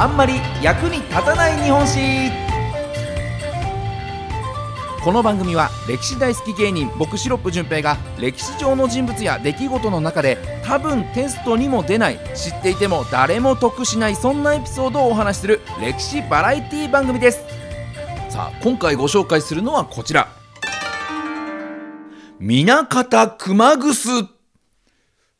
あんまり役に立たない日本史。この番組は歴史大好き芸人僕シロップ純平が歴史上の人物や出来事の中で多分テストにも出ない知っていても誰も得しないそんなエピソードをお話しする歴史バラエティ番組です。さあ今回ご紹介するのはこちら。南方熊楠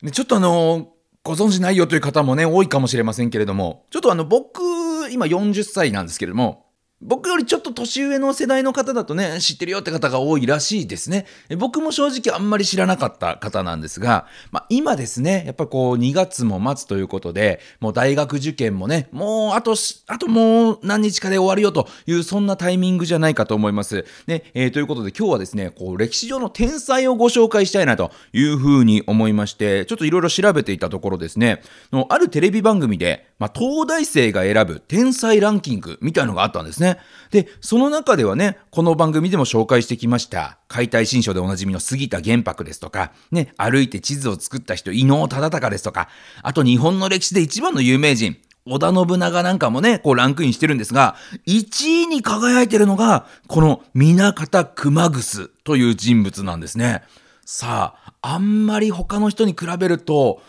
ねちょっとあのご存知ないよという方もね多いかもしれませんけれども。ちょっとあの僕今40歳なんですけれども。僕よりちょっと年上の世代の方だとね、知ってるよって方が多いらしいですね。僕も正直あんまり知らなかった方なんですが、まあ、今ですね、やっぱこう2月も待つということで、もう大学受験もね、もうあと、あともう何日かで終わるよという、そんなタイミングじゃないかと思います。ね、えー、ということで今日はですね、こう歴史上の天才をご紹介したいなというふうに思いまして、ちょっといろいろ調べていたところですね、のあるテレビ番組で、まあ、東大生が選ぶ天才ランキングみたいのがあったんですね。で、その中ではね、この番組でも紹介してきました、解体新書でおなじみの杉田玄白ですとか、ね、歩いて地図を作った人、伊能忠敬ですとか、あと日本の歴史で一番の有名人、織田信長なんかもね、こうランクインしてるんですが、1位に輝いてるのが、この南方熊楠という人物なんですね。さあ、あんまり他の人に比べると、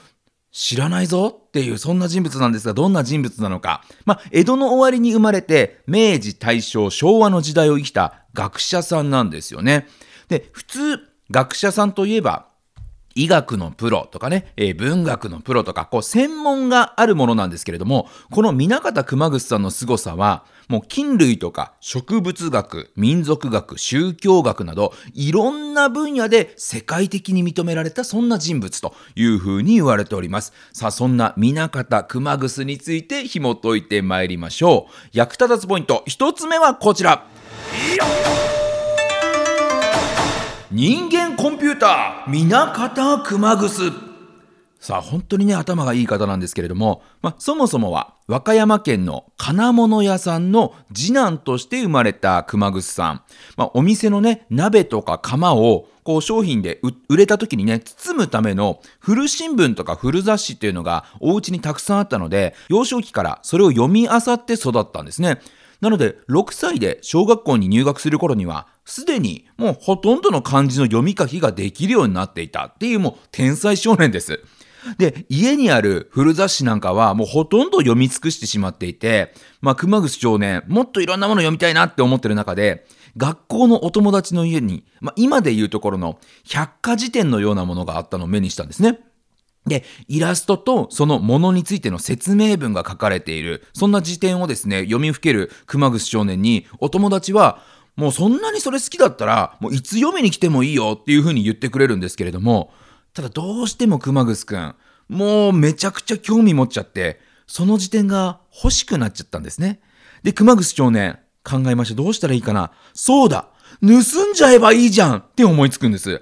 知らないぞっていうそんな人物なんですがどんな人物なのか、まあ、江戸の終わりに生まれて明治大正昭和の時代を生きた学者さんなんですよね。で普通学者さんといえば医学のプロとかね、えー、文学のプロとか、こう、専門があるものなんですけれども、この南方熊楠さんの凄さは、もう菌類とか植物学、民族学、宗教学など、いろんな分野で世界的に認められたそんな人物というふうに言われております。さあ、そんな南方熊楠について紐解いてまいりましょう。役立たずポイント、一つ目はこちら。人間コンピューター南方熊楠さあ本当にね頭がいい方なんですけれども、まあ、そもそもは和歌山県の金物屋さんの次男として生まれた熊楠さん、まあ、お店のね鍋とか釜をこう商品で売れた時にね包むための古新聞とか古雑誌っていうのがお家にたくさんあったので幼少期からそれを読み漁って育ったんですね。なので、6歳で小学校に入学する頃には、すでにもうほとんどの漢字の読み書きができるようになっていたっていうもう天才少年です。で、家にある古雑誌なんかはもうほとんど読み尽くしてしまっていて、まあ、熊楠少年、もっといろんなもの読みたいなって思ってる中で、学校のお友達の家に、まあ、今でいうところの百科事典のようなものがあったのを目にしたんですね。で、イラストとそのものについての説明文が書かれている、そんな辞典をですね、読みふける熊楠少年に、お友達は、もうそんなにそれ好きだったら、もういつ読みに来てもいいよっていうふうに言ってくれるんですけれども、ただどうしても熊楠くん、もうめちゃくちゃ興味持っちゃって、その辞典が欲しくなっちゃったんですね。で、熊楠少年、考えました。どうしたらいいかなそうだ盗んじゃえばいいじゃんって思いつくんです。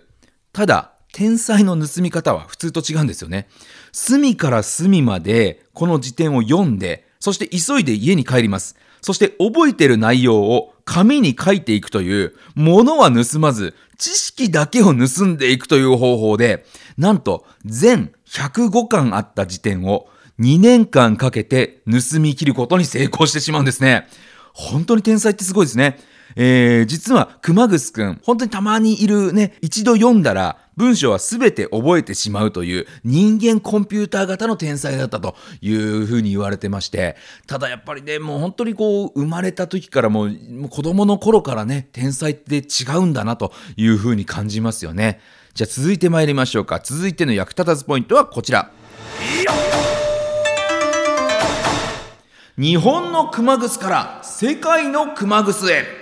ただ、天才の盗み方は普通と違うんですよね。隅から隅までこの辞典を読んで、そして急いで家に帰ります。そして覚えてる内容を紙に書いていくという、物は盗まず、知識だけを盗んでいくという方法で、なんと全105巻あった辞典を2年間かけて盗み切ることに成功してしまうんですね。本当に天才ってすごいですね。えー、実は熊楠くん、本当にたまにいるね、一度読んだら文章は全て覚えてしまうという人間コンピューター型の天才だったというふうに言われてまして、ただやっぱりね、もう本当にこう、生まれた時からもう、もう子供の頃からね、天才って違うんだなというふうに感じますよね。じゃあ続いて参りましょうか。続いての役立たずポイントはこちら。日本の熊楠から世界の熊楠へ。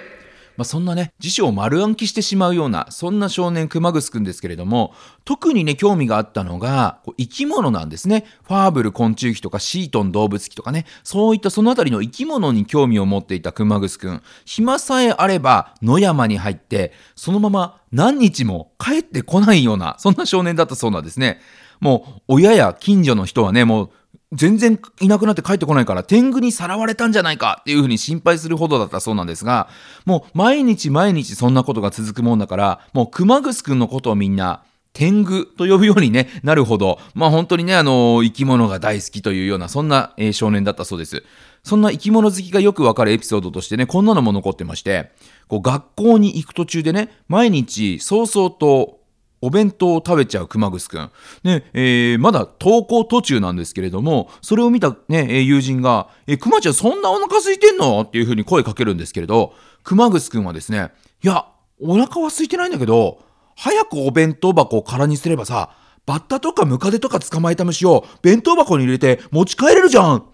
まあ、そんなね、辞書を丸暗記してしまうような、そんな少年熊楠くんですけれども、特にね、興味があったのが、こう生き物なんですね。ファーブル昆虫記とかシートン動物記とかね、そういったそのあたりの生き物に興味を持っていた熊楠くん。暇さえあれば野山に入って、そのまま何日も帰ってこないような、そんな少年だったそうなんですね。もう親や近所の人はね、もう全然いなくなって帰ってこないから天狗にさらわれたんじゃないかっていうふうに心配するほどだったそうなんですがもう毎日毎日そんなことが続くもんだからもう熊楠くんのことをみんな天狗と呼ぶように、ね、なるほど、まあ、本当にね、あの生き物が大好きというような、そんな、少年だったそうです。そんな生き物好きがよくわかるエピソードとしてね、こんなのも残ってまして、こう学校に行く途中でね、毎日、早々とお弁当を食べちゃう熊楠くん。ね、えー、まだ登校途中なんですけれども、それを見たね、友人が、え、熊ちゃんそんなお腹空いてんの？っていう風に声かけるんですけれど、熊楠くんはですね、いや、お腹は空いてないんだけど、早くお弁当箱を空にすればさ、バッタとかムカデとか捕まえた虫を弁当箱に入れて持ち帰れるじゃん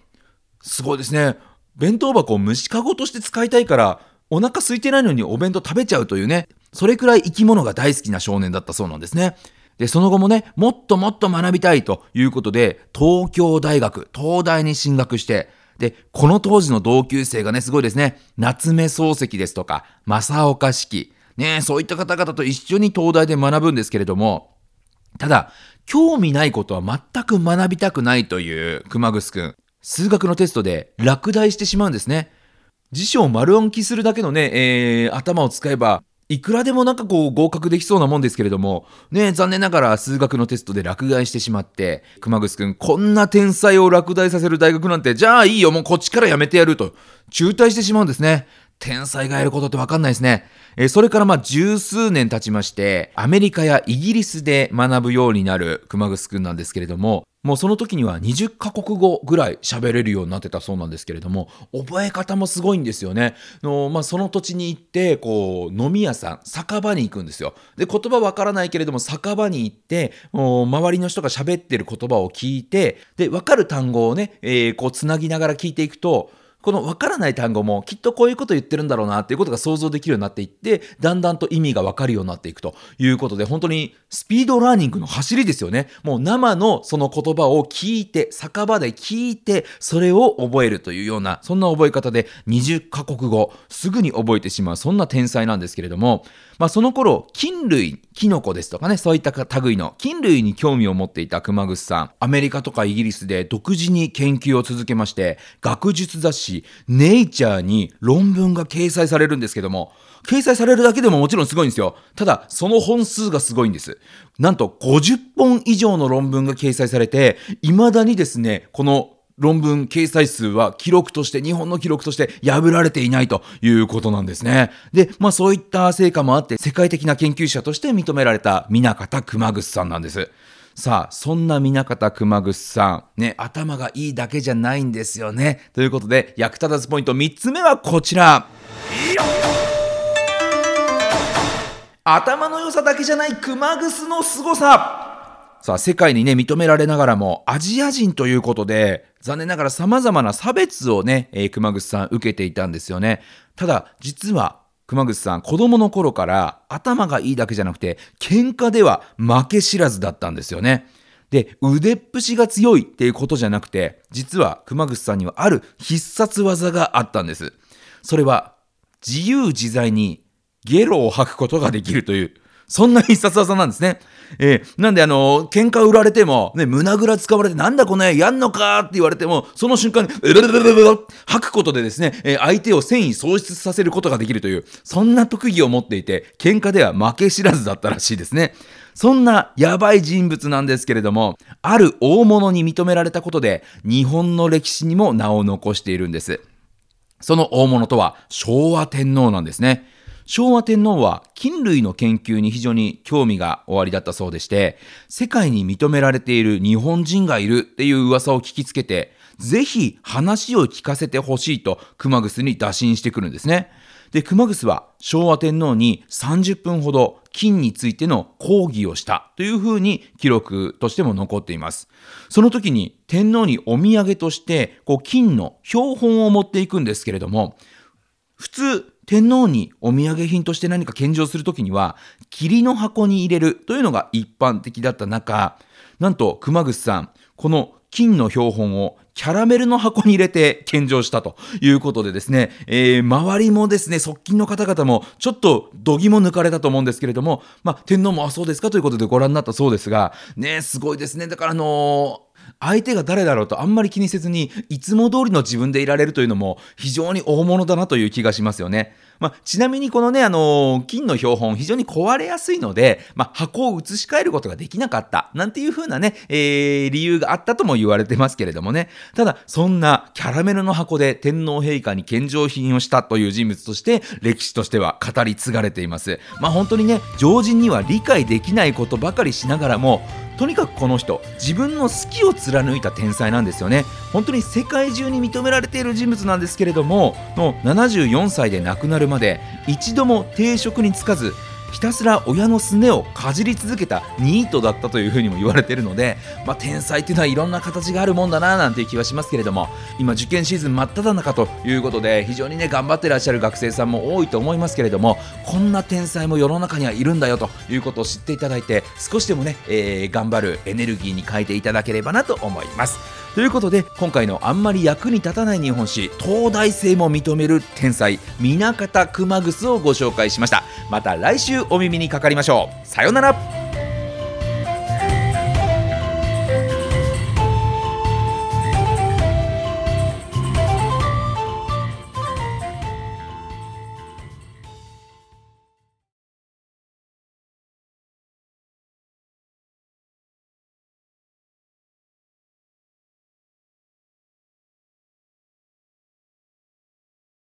すごいですね。弁当箱を虫かごとして使いたいから、お腹空いてないのにお弁当食べちゃうというね、それくらい生き物が大好きな少年だったそうなんですね。で、その後もね、もっともっと学びたいということで、東京大学、東大に進学して、で、この当時の同級生がね、すごいですね。夏目漱石ですとか、正岡子規、ね、そういった方々と一緒に東大で学ぶんですけれども、ただ、興味ないことは全く学びたくないという熊楠くん。数学のテストで落第してしまうんですね。辞書を丸暗記するだけのね、えー、頭を使えば、いくらでもなんかこう合格できそうなもんですけれども、ね、残念ながら数学のテストで落第してしまって、熊楠くん、こんな天才を落第させる大学なんて、じゃあいいよ、もうこっちからやめてやると、中退してしまうんですね。天才がやることってわかんないですね。えそれからまあ十数年経ちまして、アメリカやイギリスで学ぶようになる熊楠くんなんですけれども、もうその時には20カ国語ぐらい喋れるようになってたそうなんですけれども、覚え方もすごいんですよね。のまあ、その土地に行って、こう、飲み屋さん、酒場に行くんですよ。で、言葉わからないけれども、酒場に行って、周りの人が喋ってる言葉を聞いて、で、わかる単語をね、えー、こう、つなぎながら聞いていくと、この分からない単語もきっとこういうこと言ってるんだろうなっていうことが想像できるようになっていってだんだんと意味が分かるようになっていくということで本当にスピードラーニングの走りですよね。もう生のその言葉を聞いて酒場で聞いてそれを覚えるというようなそんな覚え方で20カ国語すぐに覚えてしまうそんな天才なんですけれどもまあ、その頃菌類キノコですとかねそういった類の菌類に興味を持っていた熊楠さんアメリカとかイギリスで独自に研究を続けまして学術雑誌「ネイチャー」に論文が掲載されるんですけども掲載されるだけでももちろんすごいんですよただその本数がすごいんですなんと50本以上の論文が掲載されて未だにですねこの論文掲載数は記録として、日本の記録として破られていないということなんですね。で、まあそういった成果もあって、世界的な研究者として認められた南方熊楠さんなんです。さあ、そんな南方熊楠さん、ね、頭がいいだけじゃないんですよね。ということで、役立たずポイント3つ目はこちら。頭の良さだけじゃない熊楠の凄さ。さあ、世界にね、認められながらも、アジア人ということで、残念ながら様々な差別をね、えー、熊楠さん受けていたんですよね。ただ、実は、熊口さん、子供の頃から頭がいいだけじゃなくて、喧嘩では負け知らずだったんですよね。で、腕っぷしが強いっていうことじゃなくて、実は熊口さんにはある必殺技があったんです。それは、自由自在にゲロを吐くことができるという、そんな必殺技なんですね。えー、なんであのー、喧嘩売られても、ね、胸ぐら使われて、なんだこの絵やんのかって言われても、その瞬間に、うるるるるる吐くことでですね、えー、相手を戦意喪失させることができるという、そんな特技を持っていて、喧嘩では負け知らずだったらしいですね。そんなやばい人物なんですけれども、ある大物に認められたことで、日本の歴史にも名を残しているんです。その大物とは昭和天皇なんですね。昭和天皇は菌類の研究に非常に興味がおありだったそうでして、世界に認められている日本人がいるっていう噂を聞きつけて、ぜひ話を聞かせてほしいと熊楠に打診してくるんですね。で、熊楠は昭和天皇に30分ほど金についての講義をしたというふうに記録としても残っています。その時に天皇にお土産としてこう金の標本を持っていくんですけれども、普通天皇にお土産品として何か献上するときには、霧の箱に入れるというのが一般的だった中、なんと熊楠さん、この金の標本をキャラメルの箱に入れて献上したということでですね、えー、周りもですね、側近の方々もちょっと度肝抜かれたと思うんですけれども、まあ、天皇もあ、そうですかということでご覧になったそうですが、ね、すごいですね。だからあのー相手が誰だろうとあんまり気にせずにいつも通りの自分でいられるというのも非常に大物だなという気がしますよね。まあ、ちなみにこのね、あのー、金の標本非常に壊れやすいので、まあ、箱を移し替えることができなかった、なんていう風なね、えー、理由があったとも言われてますけれどもね。ただ、そんなキャラメルの箱で天皇陛下に献上品をしたという人物として、歴史としては語り継がれています。まあ、本当にね、常人には理解できないことばかりしながらも、とにかくこの人自分の好きを貫いた天才なんですよね。本当に世界中に認められている人物なんですけれどもの74歳で亡くなるまで一度も定職に就かずひたすら親のすねをかじり続けたニートだったというふうにも言われているので、まあ、天才っていうのはいろんな形があるもんだななんていう気はしますけれども今受験シーズン真っ只中ということで非常にね頑張ってらっしゃる学生さんも多いと思いますけれどもこんな天才も世の中にはいるんだよということを知っていただいて少しでもね、えー、頑張るエネルギーに変えていただければなと思います。ということで今回のあんまり役に立たない日本史東大生も認める天才南方熊楠をご紹介しましたまた来週お耳にかかりましょう。さようなら。